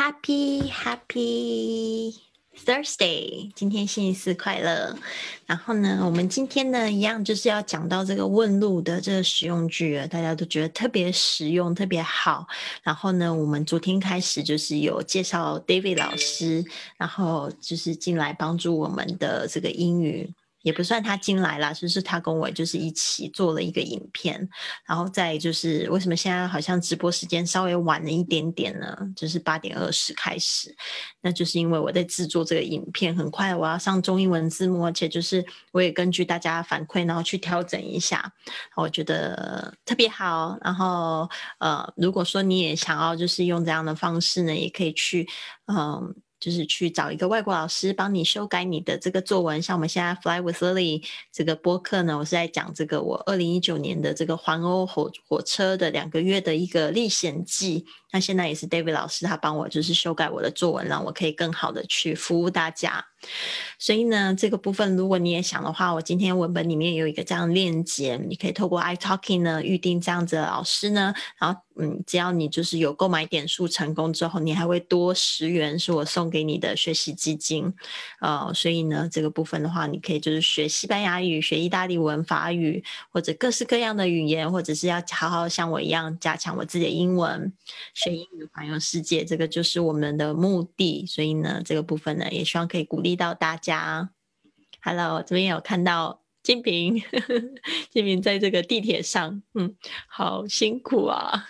Happy Happy Thursday！今天星期四快乐。然后呢，我们今天呢一样就是要讲到这个问路的这个实用句啊，大家都觉得特别实用、特别好。然后呢，我们昨天开始就是有介绍 David 老师，然后就是进来帮助我们的这个英语。也不算他进来了，就是他跟我就是一起做了一个影片，然后再就是为什么现在好像直播时间稍微晚了一点点呢？就是八点二十开始，那就是因为我在制作这个影片，很快我要上中英文字幕，而且就是我也根据大家反馈，然后去调整一下，我觉得特别好。然后呃，如果说你也想要就是用这样的方式呢，也可以去嗯。就是去找一个外国老师帮你修改你的这个作文，像我们现在 Fly with Lily 这个播客呢，我是在讲这个我二零一九年的这个环欧火火车的两个月的一个历险记。那现在也是 David 老师他帮我就是修改我的作文，让我可以更好的去服务大家。所以呢，这个部分如果你也想的话，我今天文本里面有一个这样链接，你可以透过 iTalking 呢预定这样子的老师呢，然后嗯，只要你就是有购买点数成功之后，你还会多十元是我送给你的学习基金，呃，所以呢，这个部分的话，你可以就是学西班牙语、学意大利文、法语或者各式各样的语言，或者是要好好像我一样加强我自己的英文，学英语环游世界，这个就是我们的目的。所以呢，这个部分呢，也希望可以鼓励。到大家，Hello，这边有看到金平，金平在这个地铁上，嗯，好辛苦啊，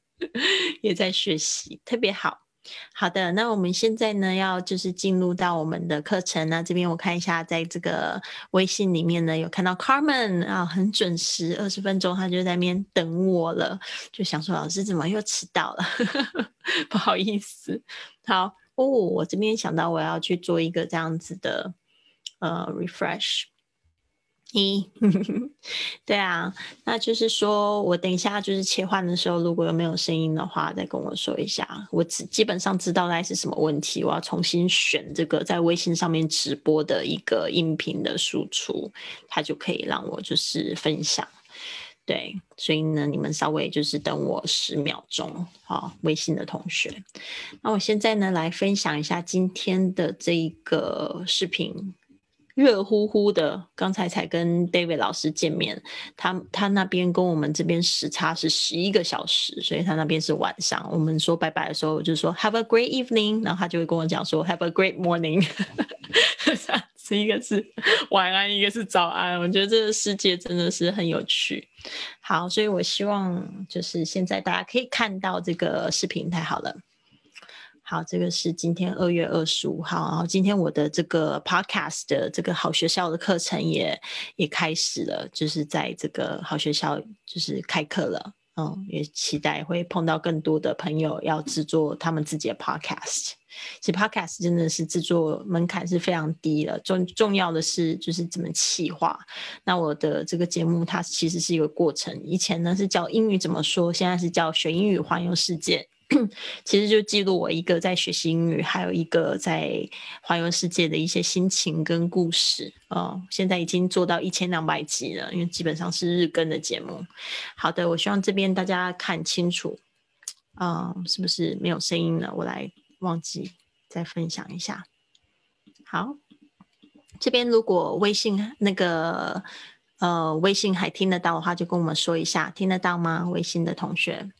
也在学习，特别好。好的，那我们现在呢，要就是进入到我们的课程。那这边我看一下，在这个微信里面呢，有看到 Carmen 啊，很准时，二十分钟他就在那边等我了，就想说老师怎么又迟到了，不好意思，好。哦，我这边想到我要去做一个这样子的呃 refresh，一，对啊，那就是说我等一下就是切换的时候，如果有没有声音的话，再跟我说一下。我基基本上知道那是什么问题，我要重新选这个在微信上面直播的一个音频的输出，它就可以让我就是分享。对，所以呢，你们稍微就是等我十秒钟，好，微信的同学。那我现在呢，来分享一下今天的这一个视频，热乎乎的。刚才才跟 David 老师见面，他他那边跟我们这边时差是十一个小时，所以他那边是晚上。我们说拜拜的时候，我就说 Have a great evening，然后他就会跟我讲说 Have a great morning。是一个是晚安，一个是早安。我觉得这个世界真的是很有趣。好，所以我希望就是现在大家可以看到这个视频，太好了。好，这个是今天二月二十五号，然后今天我的这个 podcast 的这个好学校的课程也也开始了，就是在这个好学校就是开课了。嗯，也期待会碰到更多的朋友要制作他们自己的 podcast。其实 podcast 真的是制作门槛是非常低的，重重要的是就是怎么企划。那我的这个节目它其实是一个过程，以前呢是教英语怎么说，现在是教学英语环游世界。其实就记录我一个在学习英语，还有一个在环游世界的一些心情跟故事哦。现在已经做到一千两百集了，因为基本上是日更的节目。好的，我希望这边大家看清楚啊，是不是没有声音了？我来忘记再分享一下。好，这边如果微信那个呃微信还听得到的话，就跟我们说一下，听得到吗？微信的同学。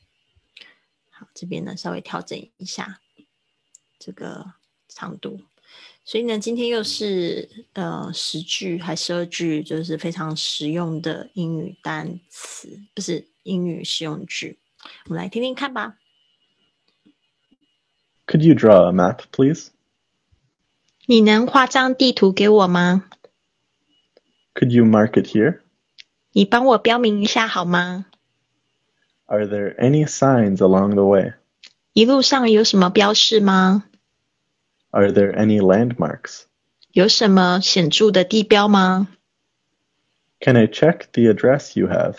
好，这边呢稍微调整一下这个长度，所以呢，今天又是呃十句还十二句，就是非常实用的英语单词，不是英语实用句，我们来听听看吧。Could you draw a map, please? 你能画张地图给我吗？Could you mark it here? 你帮我标明一下好吗 ？Are there any signs along the way? 一路上有什么标示吗？Are there any landmarks? 有什么显着的地标吗？Can I check the address you have?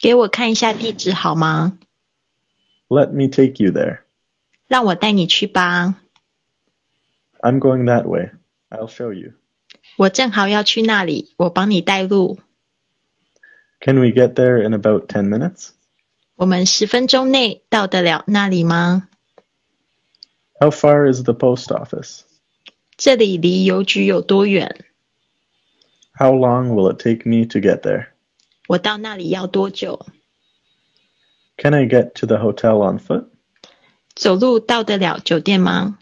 给我看一下地址好吗？Let me take you there. 让我带你去吧。I'm going that way. I'll show you. 我正好要去那里，我帮你带路。Can we get there in about ten minutes? 我们十分钟内到得了那里吗 How far is the post office? 这里离邮局有多远？ How long will it take me to get there? 我到那里要多久？ Can I get to the hotel on foot? 走路到得了酒店吗？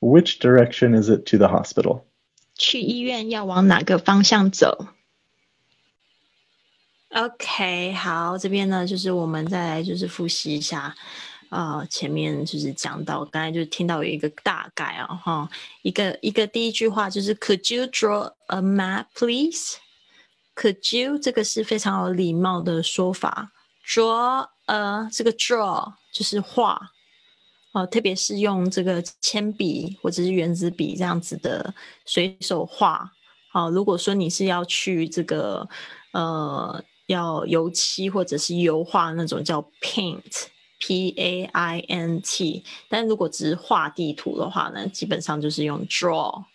Which direction is it to the hospital? 去医院要往哪个方向走 ？OK，好，这边呢就是我们再来就是复习一下，呃，前面就是讲到，刚才就听到有一个大概啊，哈，一个一个第一句话就是 Could you draw a map, please? Could you 这个是非常有礼貌的说法，draw a 这个 draw 就是画。哦，特别是用这个铅笔或者是圆珠笔这样子的随手画。好、如果说你是要去这个呃要油漆或者是油画那种叫 paint，p a i n t。但如果只是画地图的话呢，基本上就是用 draw。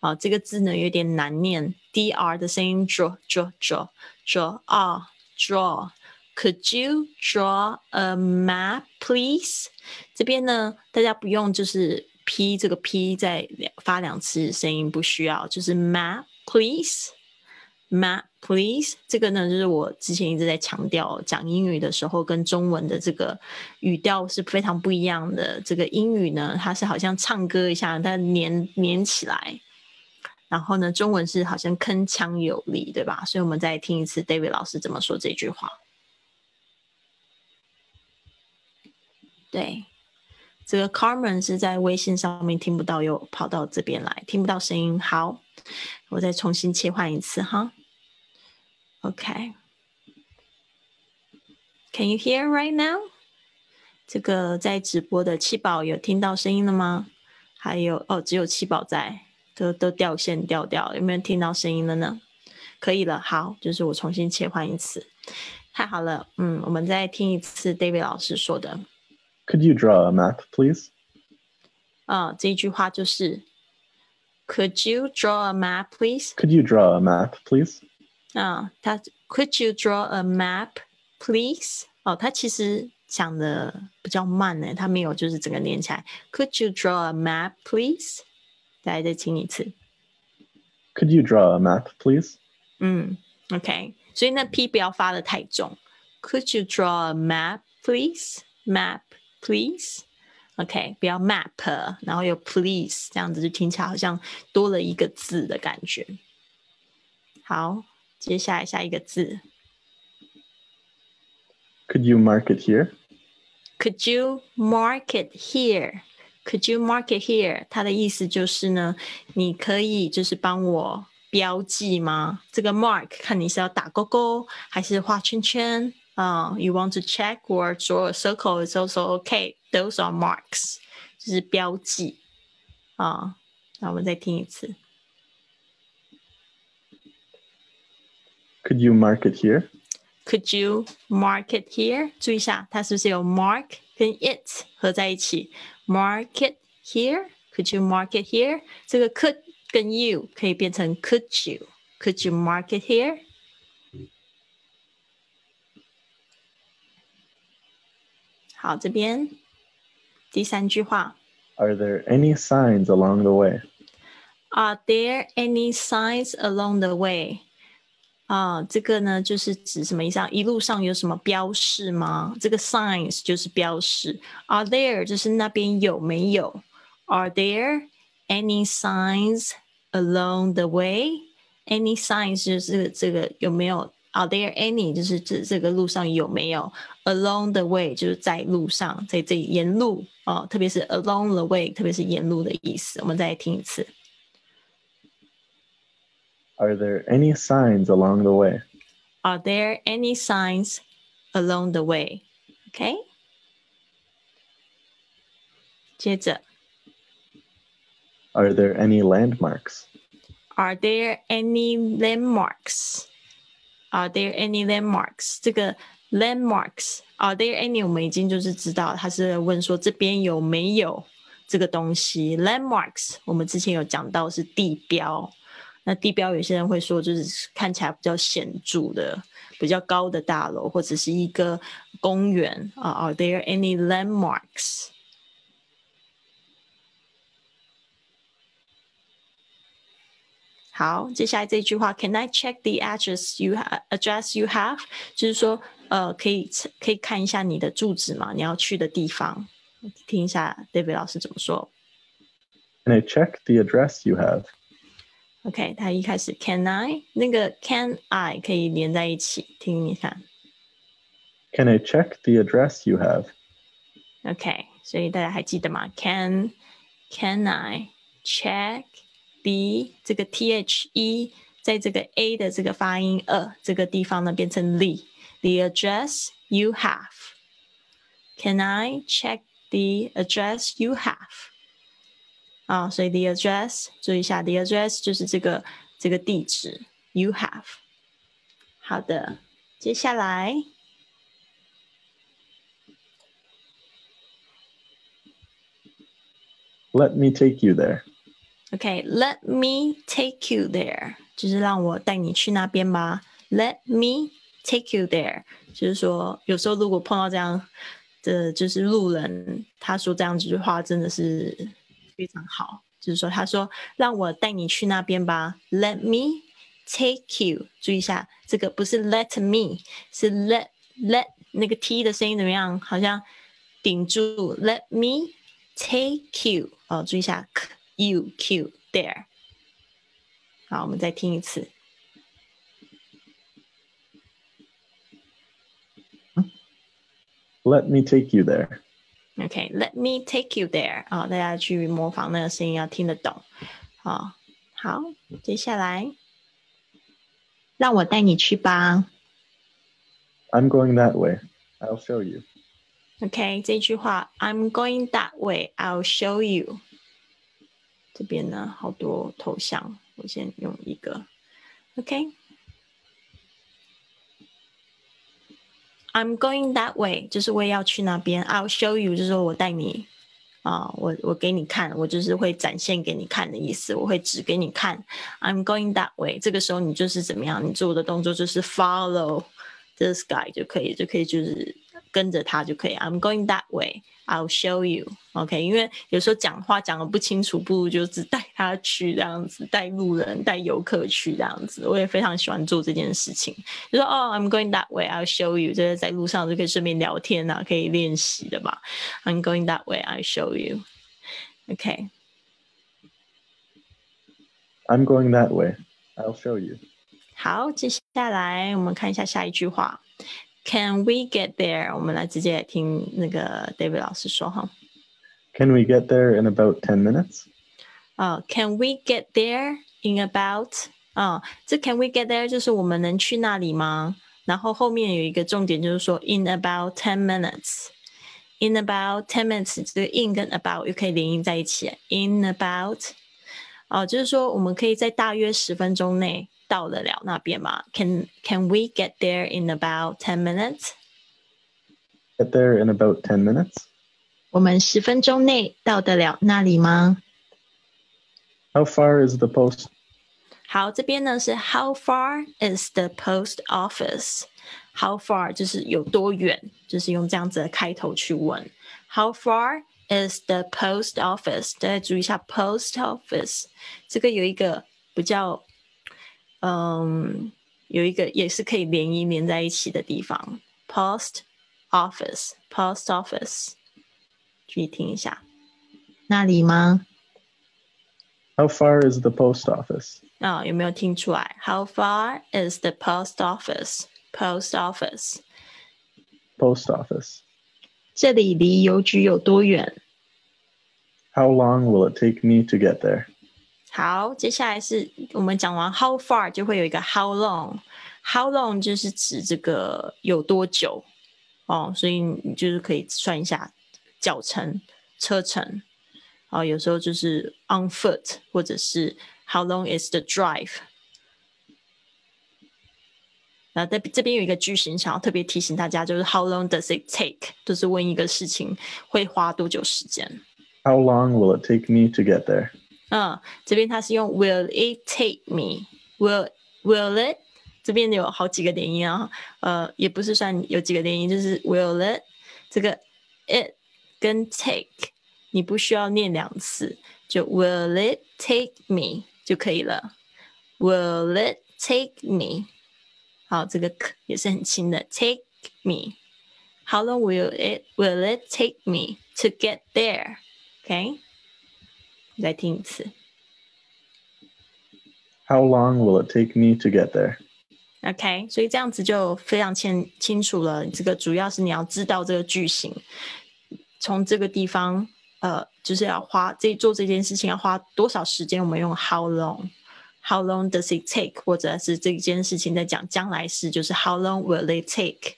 啊，这个字呢有点难念，d r 的声音 draw draw draw draw 啊 draw。Could you draw a map, please？这边呢，大家不用就是 p 这个 p 再发两次声音，不需要，就是 map please，map please。这个呢，就是我之前一直在强调，讲英语的时候跟中文的这个语调是非常不一样的。这个英语呢，它是好像唱歌一下，它连连起来。然后呢，中文是好像铿锵有力，对吧？所以我们再听一次 David 老师怎么说这句话。对，这个 Carmen 是在微信上面听不到，又跑到这边来，听不到声音。好，我再重新切换一次哈。OK，Can、you hear right now？这个在直播的七宝有听到声音了吗？还有哦，只有七宝在，都都掉线掉掉，有没有听到声音了呢？可以了，好，就是我重新切换一次，太好了，嗯，我们再听一次 David 老师说的。 Could you draw a map, please? 啊、这一句话就是 Could you draw a map, please？ Could you draw a map, please? 啊，他 Could you draw a map, please？哦，他其实讲的比较慢呢，他没有就是整个连起来。Could you draw a map, please？再来再听一次。 Could you draw a map, please? 嗯，OK，所以那 P 不要发的太重。Could you draw a map, please? Map, please. OK，不要 map，然后有 please，这样子就听起来好像多了一个字的感觉。好， 接下来下一个字 Could you mark it here? Could you mark it here? Could you mark it here? 它的意思就是呢，你可以就是帮我标记吗？这个 mark 看你是要打勾勾还是画圈圈啊、y o u want to check or draw a circle is also okay. Those are marks，就是标记啊。那我们再听一次。 Could you mark it here? Could you mark it here？注意一下，它是不是有 mark 跟 it 合在一起？Mark it here？Could you mark it here？这个 could 跟 you 可以变成 could you？Could you mark it here？好，这边第三句话 Are there any signs along the way? Are there any signs along the way？ 啊，这个呢，就是指什么意思啊？一路上有什么标示吗？这个 signs 就是标示。Are there 就是那边有没有？Are there any signs along the way？Any signs 就是这个有没有？Are there any 就是指这个路上有没有？Along the way 就是在路上，在这里沿路哦，特别是 along the way，特别是沿路的意思。我们再来听一次。Are there any signs along the way? Are there any signs along the way? OK，接着 Are there any landmarks? Are there any landmarks? Are there any landmarks? 这个 landmarks Are there any？我们已经就是知道，他是问说这边有没有这个东西。Landmarks 我们之前有讲到是地标， 那地标有些人会说，就是看起来比较显著的、比较高的大楼，或者是一个公园啊。Uh, are there any landmarks? Can I check the address you address you have？就是说，呃，可以可以看一下你的住址嘛，你要去的地方。听一下 David 老师怎么说。Can I check the address you have? OK，他一开始 Can I 那个 Can I 可以连在一起，听一下。Can I check the address you have? OK，所以大家还记得吗？Can Can I check the 这个 T H E 在这个 A 的这个发音呃这个地方呢变成 the the address you have. Can I check the address you have? 啊，所以 the address 注意一下，the address 就是这个这个地址 you have。好的，接下来。Let me take you there. Okay, let me take you there，就是让我带你去那边吧。Let me take you there，就是说，有时候如果碰到这样的就是路人，他说这样几句话真的是 非常好。就是说，他说让我带你去那边吧。Let me take you，注意一下，这个不是 let me，是 let let 那个 t 的声音怎么样？好像顶住。Let me take you。哦，注意一下，you q there。好，我们再听一次。Let me take you there. Okay, let me take you there. 啊，大家去模仿那个声音，要听得懂。啊，好，接下来，让我带你去吧。I'm going that way. I'll show you. OK，这句话，I'm going that way. I'll show you。这边呢，好多头像，我先用一个。OK。I'm going that way，就是我也要去那边。I'll show you，就是说我带你啊，我我给你看，我就是会展现给你看的意思，我会指给你看。I'm going that way，这个时候你就是怎么样？你做的动作就是 follow this guy 就可以，就可以就是。跟着他就可以。I'm going that way. I'll show you. OK，因为有时候讲话讲的不清楚，不如就只带他去这样子，带路人、带游客去这样子。我也非常喜欢做这件事情，就说哦，I'm going that way. I'll show you. 就是在路上就可以顺便聊天啊，可以练习的嘛。I'm going that way. I'll show you. OK。I'm going that way. I'll show you. 好，接下来我们看一下下一句话。Can we get there？我们来直接听那个 David 老师说哈。Can we get there in about ten minutes？啊、uh,，Can we get there in about？啊、uh,，这 Can we get there 就是我们能去那里吗？然后后面有一个重点就是说 in about ten minutes。In about ten minutes，这个 in 跟 about 又可以连音在一起。In about，哦、uh,，就是说我们可以在大约十分钟内 到得了那边吗？Can Can we get there in about ten minutes? Get there in about ten minutes. 我们十分钟内到得了那里吗？How far is the post? 好，这边呢是 How far is the post office? How far 就是有多远，就是用这样子的开头去问。How far is the post office？大家注意一下，post office 这个有一个比较 嗯，有一个也是可以连音连在一起的地方，post office，post office，注意听一下，那里吗？How far is the post office？啊、哦，有没有听出来？How far is the post office？Post office，post office，这里离邮局有多远？How long will it take me to get there？ 好，接下来是我们讲完 how far 就会有一个 how long，how long 就是指这个有多久哦，所以你就是可以算一下脚程、车程哦，有时候就是 on foot，或者是 how long is the drive。然后在这边有一个句型，想要特别提醒大家，就是 how long does it take，就是问一个事情会花多久时间。How long will it take me to get there？ 嗯，这边它是用 Will it take me? Will Will it？这边有好几个连音啊，呃，也不是算有几个连音，就是 Will it 这个 it 跟 take 你不需要念两次，就 Will it take me 就可以了。will it take me？好，这个 k 也是很轻的，take me。How long will it will it take me to get there？OK，、再听一次。 How long will it take me to get there? OK，所以这样子就非常清清楚了。这个主要是你要知道这个句型，从这个地方，呃，就是要花这做这件事情要花多少时间？我们用 how long，how long does it take？或者是这件事情在讲将来式，就是 how long will it take？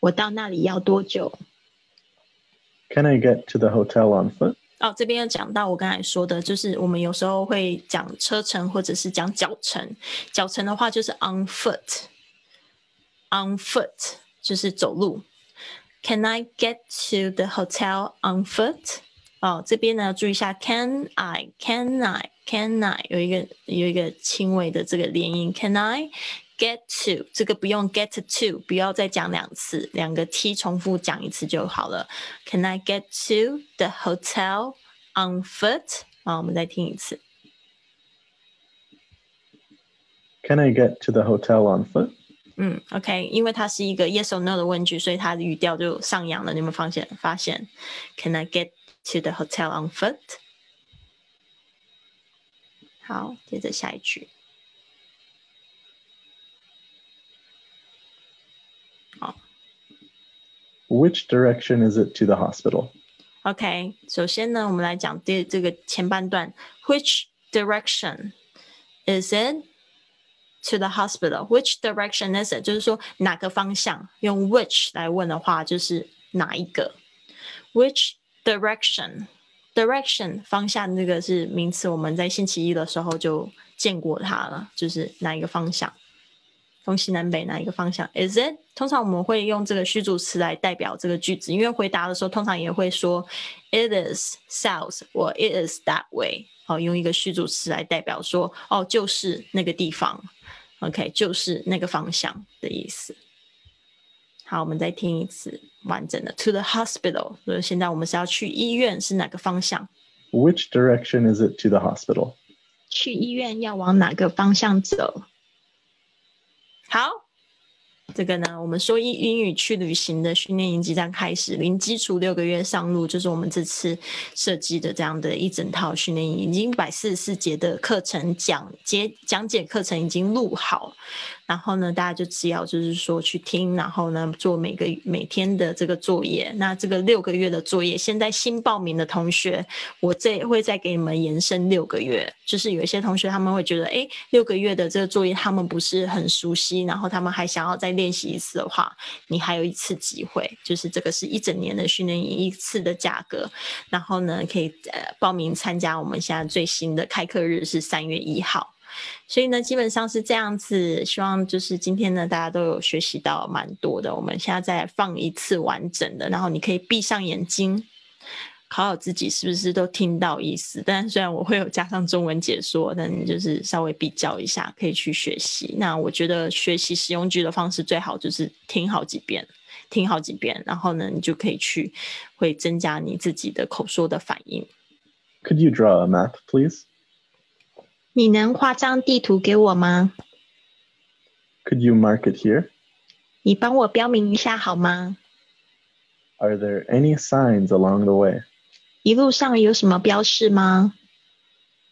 我到那里要多久？ Can I get to the hotel on foot? 哦，这边要讲到我刚才说的，就是我们有时候会讲车程或者是讲脚程。脚程的话就是 on foot，on foot 就是走路。Can I get to the hotel on foot？哦，这边呢注意一下，Can I？Can I？Can I？有一个有一个轻微的这个连音，Can I get to？这个不用 get to，不要再讲两次，两个 t 重复讲一次就好了。Can I get to the hotel on foot？好，我们再听一次。 Can I get to the hotel on foot? 嗯，OK，因为它是一个 yes or no 的问句，所以它的语调就上扬了。你有没有发现？发现？Can I get to the hotel on foot？好，接着下一句。 Which direction is it to the hospital? OK，首先呢，我们来讲第这个前半段，Which direction is it to the hospital? Which direction is it？就是说哪个方向？用 which 来问的话，就是哪一个？Which direction? Direction 方向这个是名词，我们在星期一的时候就见过它了，就是哪一个方向？ 东西南北哪一个方向？Is it？通常我们会用这个虚主词来代表这个句子，因为回答的时候通常也会说 It is south 或 It is that way。好，用一个虚主词来代表说，哦，就是那个地方。OK，就是那个方向的意思。好，我们再听一次完整的 To the hospital。所以现在我们是要去医院，是哪个方向？ Which direction is it to the hospital? 去医院要往哪个方向走？ 好，这个呢，我们说英英语去旅行的训练营即将开始，零基础六个月上路，就是我们这次设计的这样的一整套训练营，已经百四十四节的课程讲解讲解课程已经录好，然后呢，大家就只要就是说去听，然后呢做每个每天的这个作业。那这个六个月的作业，现在新报名的同学，我这会再给你们延伸六个月。就是有一些同学他们会觉得，哎，六个月的这个作业他们不是很熟悉，然后他们还想要再练习一次的话，你还有一次机会，就是这个是一整年的训练营一次的价格，然后呢可以呃报名参加我们现在最新的开课日是三月一号。所以呢，基本上是这样子。希望就是今天呢，大家都有学习到蛮多的。我们现在再放一次完整的，然后你可以闭上眼睛，考考自己是不是都听到意思。但虽然我会有加上中文解说，但你就是稍微比较一下，可以去学习。那我觉得学习实用句的方式最好就是听好几遍，听好几遍，然后呢，你就可以去会增加你自己的口说的反应。Could you draw a map, please? 你能画张地图给我吗？ Could you mark it here? 你帮我标明一下好吗？ Are there any signs along the way? 一路上有什么标示吗？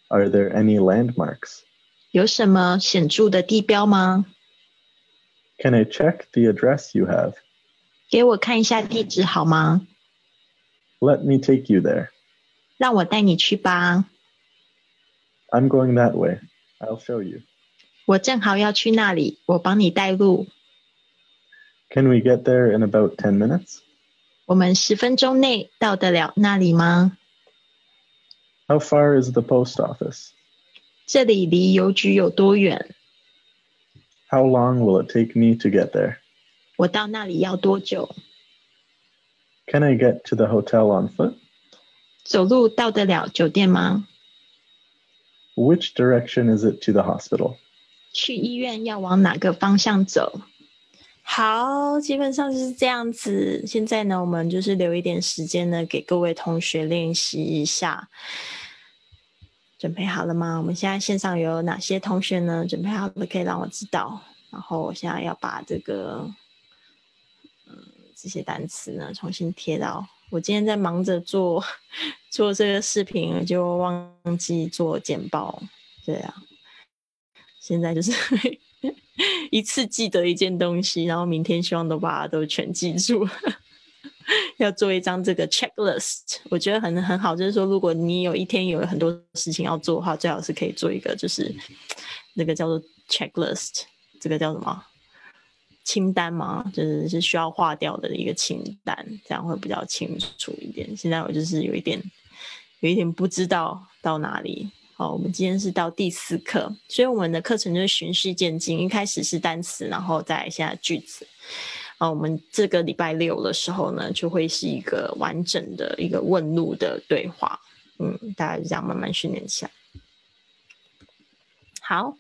Are there any landmarks? 有什么显着的地标吗？ Can I check the address you have? 给我看一下地址好吗？ Let me take you there. 让我带你去吧。 I'm going that way. I'll show you. 我正好要去那里，我帮你带路。 Can we get there in about 10 minutes? 我们十分钟内到得了那里吗？ How far is the post office? 这里离邮局有多远？ How long will it take me to get there? 我到那里要多久？ Can I get to the hotel on foot? 走路到得了酒店吗？ Which direction is it to the hospital? 去医院要往哪个方向走？好，基本上就是这样子。现在呢，我们就是留一点时间呢，给各位同学练习一下。准备好了吗？我们现在线上有哪些同学呢？准备好了可以让我知道。然后我现在要把这个，嗯，这些单词呢重新贴到。我今天在忙着做 做这个视频，就忘记做简报。对啊，现在就是 一次记得一件东西，然后明天希望都把它都全记住。要做一张这个 checklist，我觉得很很好。就是说，如果你有一天有很多事情要做的话，最好是可以做一个，就是 那个叫做 checklist，这个叫什么清单嘛？就是是需要划掉的一个清单，这样会比较清楚一点。现在我就是有一点有一点不知道到哪里。好，我们今天是到第四课，所以我们的课程就是循序渐进，一开始是单词，然后再现在句子。啊，我们这个礼拜六的时候呢，就会是一个完整的一个问路的对话，嗯，大概就这样慢慢训练起来。好，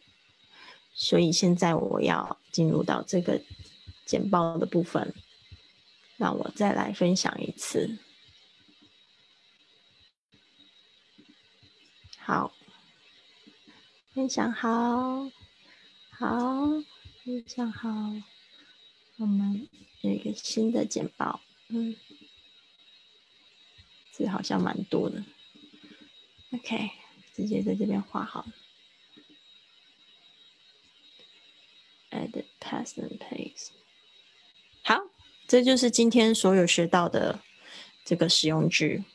所以现在我要进入到这个简报的部分，让我再来分享一次。好，分享好，好，分享好。我们有一个新的简报，嗯，字好像蛮多的。OK，直接在这边画好。Add past and pace。好，这就是今天所有学到的这个使用句。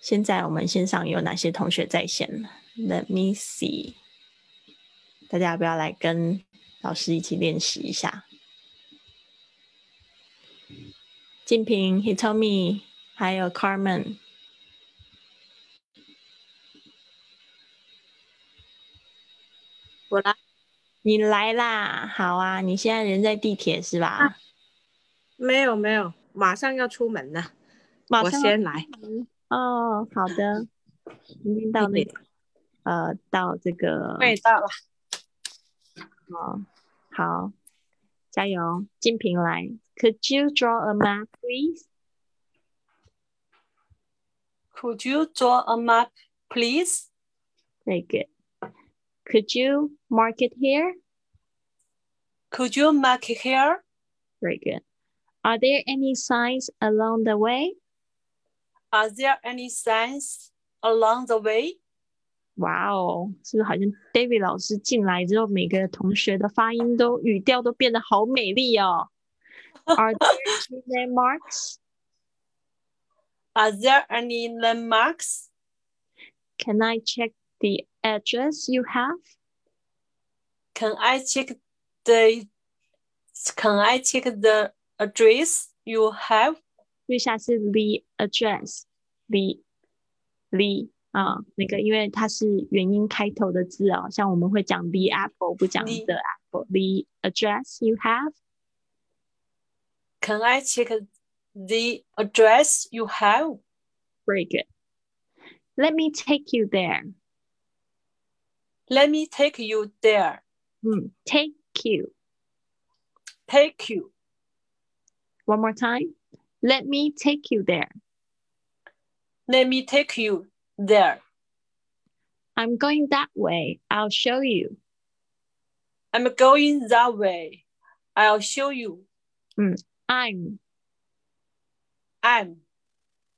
现在我们线上有哪些同学在线？Let me see。大家要不要来跟老师一起练习一下？金平，He told me，还有 Carmen，我来，你来啦，好啊，你现在人在地铁是吧？没有没有，马上要出门了，我先来。哦，好的，已经到那个，呃，到这个，对，到了。好，好，加油，金平来。Could you draw a map, please? Could you draw a map, please? Very good. Could you mark it here? Could you mark it here? Very good. Are there any signs along the way? Are there any signs along the way? 哇哦，是不是好像 David 老师进来之后，每个同学的发音都语调都变得好美丽哦。are there any landmarks? Are there any landmarks? Can I check the address you have? Can I check the Can I check the address you have? 最下是 the address the the 啊，那个因为它是元音开头的字哦，像我们会讲 the apple，不讲 the apple。The address you have can I check the address you have? Very good. Let me take you there. Let me take you there. Mm, take you. Take you. One more time. Let me take you there. Let me take you there. I'm going that way. I'll show you. I'm going that way. I'll show you. Mm. I'm. I'm.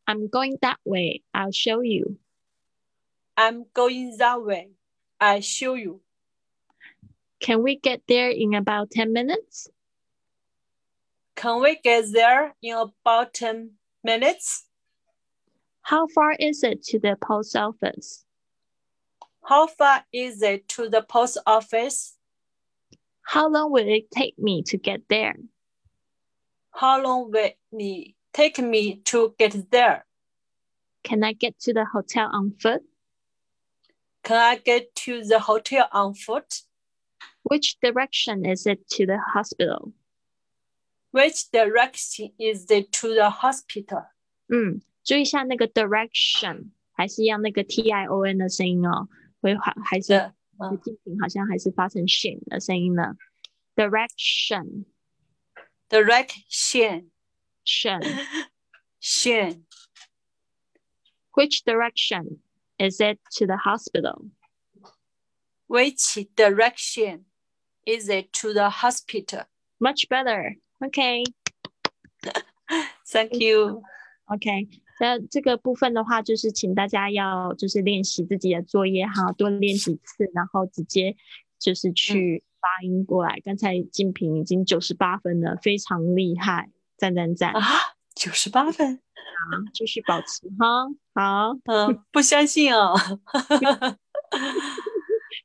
I'm going that way. I'll show you. I'm going that way. I'll show you. Can we get there in about 10 minutes? Can we get there in about 10 minutes? How far is it to the post office? How far is it to the post office? How long will it take me to get there? How long will it take me to get there? Can I get to the hotel on foot? Can I get to the hotel on foot? Which direction is it to the hospital? Which direction is it to the hospital? 嗯，注意一下那个 direction，还是一样那个 t i o n 的声音哦，会还还是进行好像还是发成 shin 的声音呢？Direction。Direction. Shen. Shen. Which direction? is it to the hospital? Which direction is it to the hospital? Much better. Okay. Thank you. OK，那这个部分的话，就是请大家要就是练习自己的作业哈，多练几次，然后直接就是去发音过来。刚才静平已经九十八分了，非常厉害，赞赞赞！啊，九十八分，好，继续保持哈。好，嗯，不相信哦，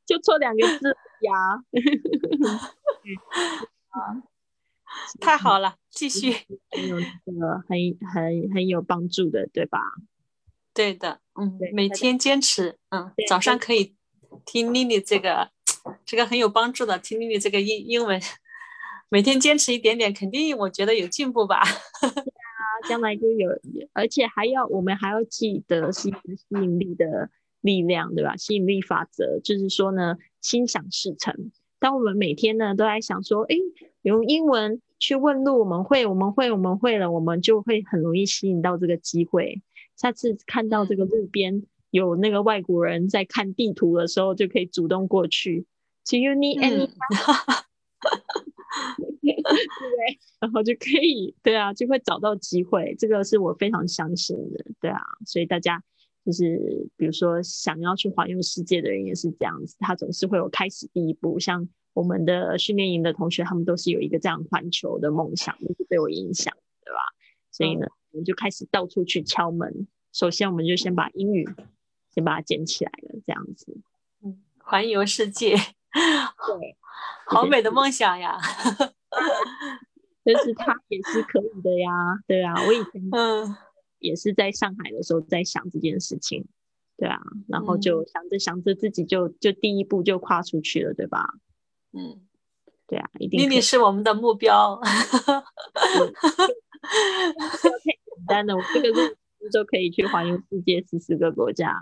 就错两个字呀。太好了，继续。很有这个很很很有帮助的，对吧？对的，嗯，每天坚持，嗯，早上可以听丽丽这个，这个很有帮助的，听丽丽这个英英文，每天坚持一点点，肯定我觉得有进步吧。对啊，将来就有，而且还要我们还要记得是一个吸引力的力量，对吧？吸引力法则就是说呢，心想事成。当我们每天呢都在想说，哎。用英文去问路，我们会，我们会，我们会了，我们就会很容易吸引到这个机会。下次看到这个路边有那个外国人在看地图的时候，就可以主动过去。Do you need any？对，然后就可以，对啊，就会找到机会。这个是我非常相信的，对啊。所以大家就是，比如说想要去环游世界的人也是这样子，他总是会有开始第一步，像。我们的训练营的同学，他们都是有一个这样环球的梦想，就是被我影响，对吧？所以呢，我们就开始到处去敲门。首先，我们就先把英语先把它捡起来了，这样子。嗯，环游世界，对，好美的梦想呀！但是他也是可以的呀，对啊，我以前嗯也是在上海的时候在想这件事情，对啊，然后就想着想着自己就就第一步就跨出去了，对吧？嗯，对啊，一定。丽丽是我们的目标。太简单了，我这个路就可以去环游世界十四个国家。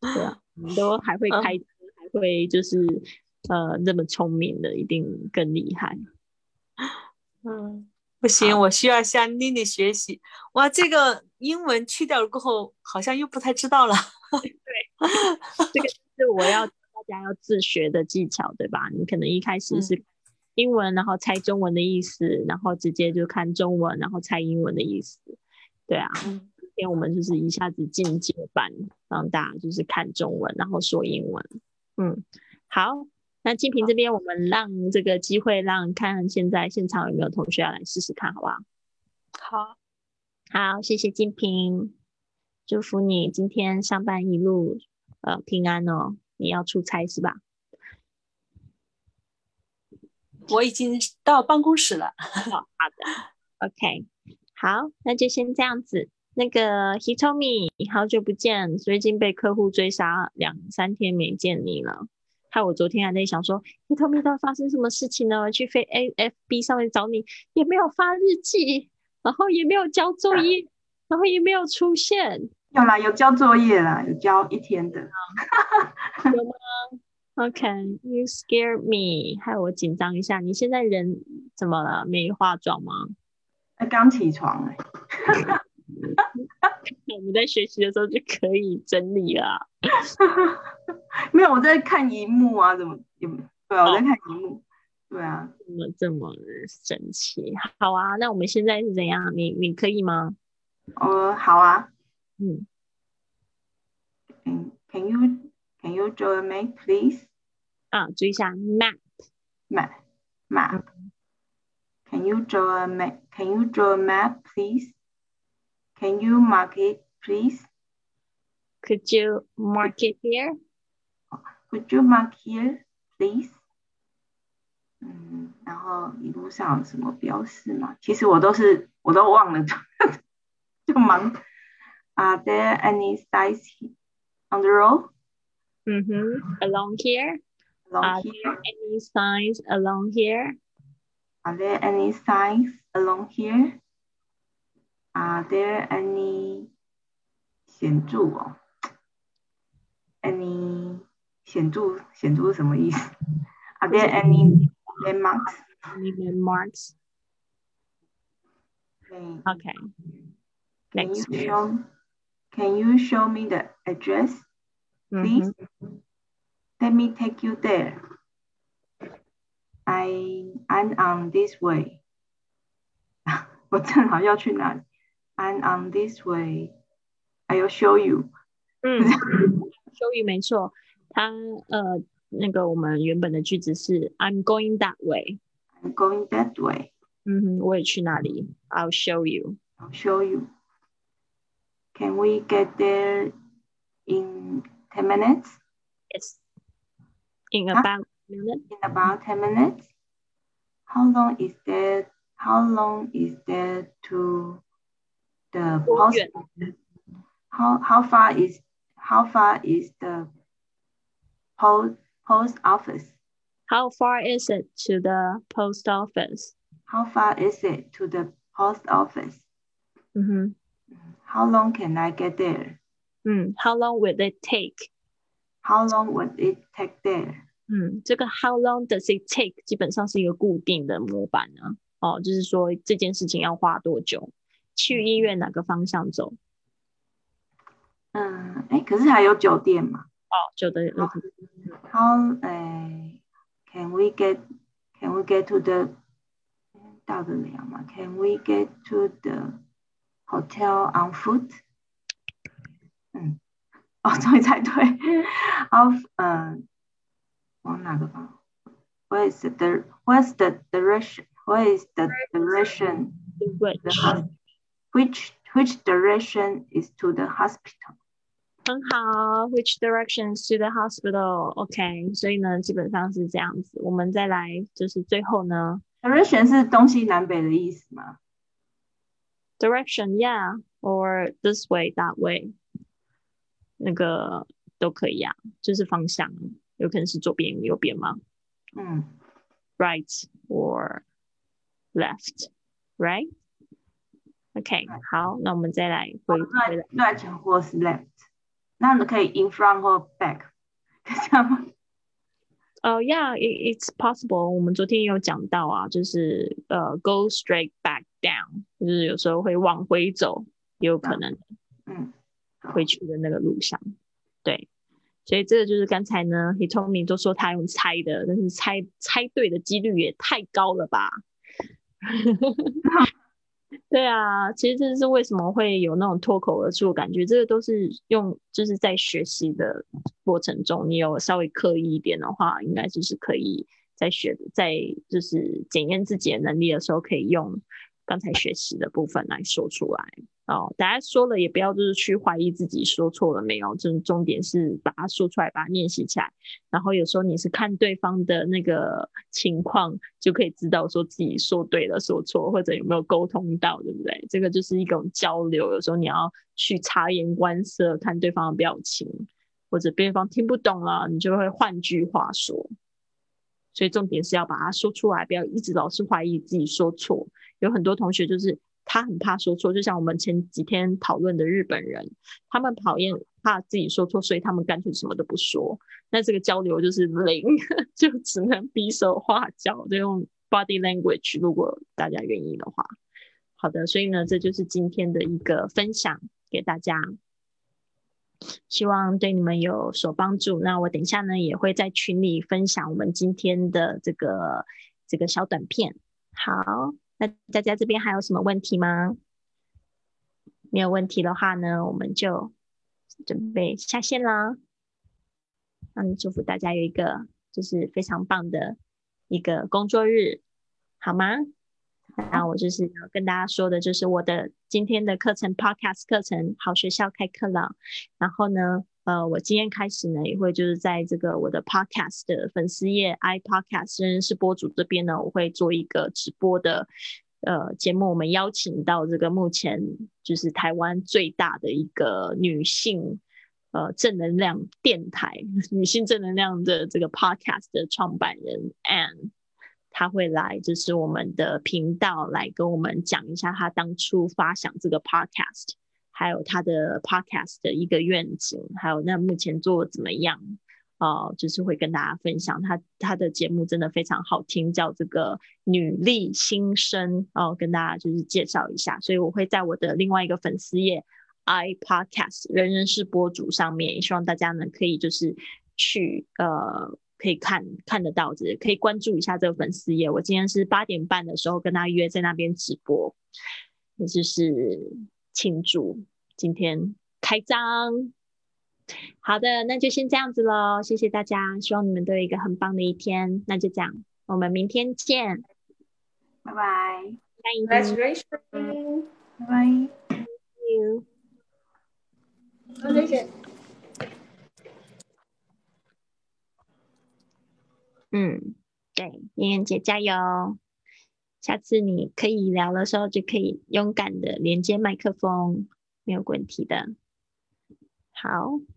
对啊，我们都还会开车，还会就是呃那么聪明的，一定更厉害。嗯，不行，我需要向妮妮学习。哇，这个英文去掉了过后，好像又不太知道了。对，这个是我要。大家要自学的技巧，对吧？你可能一开始是英文，然后猜中文的意思，然后直接就看中文，然后猜英文的意思。对啊，今天我们就是一下子进阶版，让大家就是看中文，然后说英文。嗯，好，那金平这边，我们让这个机会，让看现在现场有没有同学要来试试看，好不好？好，好，谢谢金平，祝福你今天上班一路呃平安哦。你要出差是吧？我已经到办公室了。好的，OK，好，那就先这样子。那个 He told me，好久不见，最近被客户追杀，两三天没见你了。害我昨天还在想说，He told me 到底发生什么事情呢？去飞 AFB 上面找你，也没有发日记，然后也没有交作业，然后也没有出现。有啦，有交作业啦，有交一天的。有吗？OK，You scare me，害我紧张一下。你现在人怎么了？没化妆吗？哎，刚起床哎。我们在学习的时候就可以整理了。没有，我在看荧幕啊，怎么有？对啊，我在看荧幕。对啊，怎么这么神奇？好啊，那我们现在是怎样？你你可以吗？哦，好啊。嗯。Can you can you draw a map, please? 啊，注意一下 map map map. Can you draw a map? Can you draw a map, please? Can you mark it, please? Could you mark it here? Could you mark here, please? 嗯，然后一路上有什么标识吗？其实我都是我都忘了，就忙。Are there any signs on the road? Mm-hmm. Along here? Along Are here? there any signs along here? Are there any signs along here? Are there any 显着哦？Any 显着显着是什么意思？Are there any landmarks? Any landmarks? Okay. Next. Can you show, can you show me the address? Please let me take you there. I I'm on this way. 我正好要去哪里 ？I'm on this way. I'll show you. 嗯，show you 没错。它呃，那个我们原本的句子是 I'm going that way. I'm going that way. 嗯哼，我也去那里。I'll show you. I'll show you. Can we get there in ten minutes? Yes. In about minute. In about ten minutes. How long is that? How long is that to the post? How how far is how far is the post post office? How far is it to the post office? How far is it to the post office? Mm-hmm. How long can I get there? Mm, how long will it take? How long would it take there? 嗯，这个 how long does it take 基本上是一个固定的模板呢。哦，就是说这件事情要花多久？ 去医院哪个方向走？嗯，哎，可是还有酒店嘛？哦，酒店。How 哎，Can we get Can we get to the 到得了吗？Can we get to the hotel on foot？嗯，哦，终于猜对。Of，嗯，往哪个方？Where is the Where's the direction? Where is the direction? Which which which direction is to the hospital? 很好，Which direction to the hospital? OK，所以呢，基本上是这样子。我们再来，就是最后呢，Direction 是东西南北的意思吗？Direction, yeah, or this way, that way，那个都可以啊，就是方向，有可能是左边、右边吗？嗯，Right or left, right? OK，好，那我们再来回回来或是 left。那你可以 in front 或 back，这样吗？呃、uh,，Yeah，it's possible。我们昨天有讲到啊，就是呃、uh,，go straight back down，就是有时候会往回走，也有可能，嗯，回去的那个路上，对。所以这个就是刚才呢，He told me 都说他用猜的，但是猜猜对的几率也太高了吧？对啊，其实这是为什么会有那种脱口而出的感觉，这个都是用就是在学习的过程中，你有稍微刻意一点的话，应该就是可以在学在就是检验自己的能力的时候，可以用刚才学习的部分来说出来。哦，大家说了也不要就是去怀疑自己说错了没有，就是重点是把它说出来，把它练习起来。然后有时候你是看对方的那个情况，就可以知道说自己说对了、说错，或者有没有沟通到，对不对？这个就是一种交流。有时候你要去察言观色，看对方的表情，或者对方听不懂了，你就会换句话说。所以重点是要把它说出来，不要一直老是怀疑自己说错。有很多同学就是。他很怕说错，就像我们前几天讨论的日本人，他们讨厌怕自己说错，所以他们干脆什么都不说。那这个交流就是零，就只能比手画脚，就用 body language。如果大家愿意的话，好的。所以呢，这就是今天的一个分享给大家，希望对你们有所帮助。那我等一下呢，也会在群里分享我们今天的这个这个小短片。好。那大家这边还有什么问题吗？没有问题的话呢，我们就准备下线啦。嗯，祝福大家有一个就是非常棒的一个工作日，好吗？那我就是要跟大家说的，就是我的今天的课程 Podcast 课程好学校开课了。然后呢，呃，我今天开始呢，也会就是在这个我的 Podcast 的粉丝页 iPodcast 认是播主这边呢，我会做一个直播的呃节目。我们邀请到这个目前就是台湾最大的一个女性呃正能量电台、女性正能量的这个 Podcast 的创办人 Anne。他会来，就是我们的频道来跟我们讲一下他当初发想这个 podcast，还有他的 podcast 的一个愿景，还有那目前做怎么样啊？就是会跟大家分享他他的节目真的非常好听，叫这个女力新生哦，跟大家就是介绍一下。所以我会在我的另外一个粉丝页 iPodcast 人人是播主上面，也希望大家呢可以就是去呃可以看看得到，这可以关注一下这个粉丝页。我今天是八点半的时候跟他约在那边直播，也就是庆祝今天开张。好的，那就先这样子喽，谢谢大家，希望你们都有一个很棒的一天。那就这样，我们明天见，拜拜。Congratulations，拜拜。Thank you。嗯，对，妍妍姐加油！下次你可以聊的时候，就可以勇敢的连接麦克风，没有问题的。好。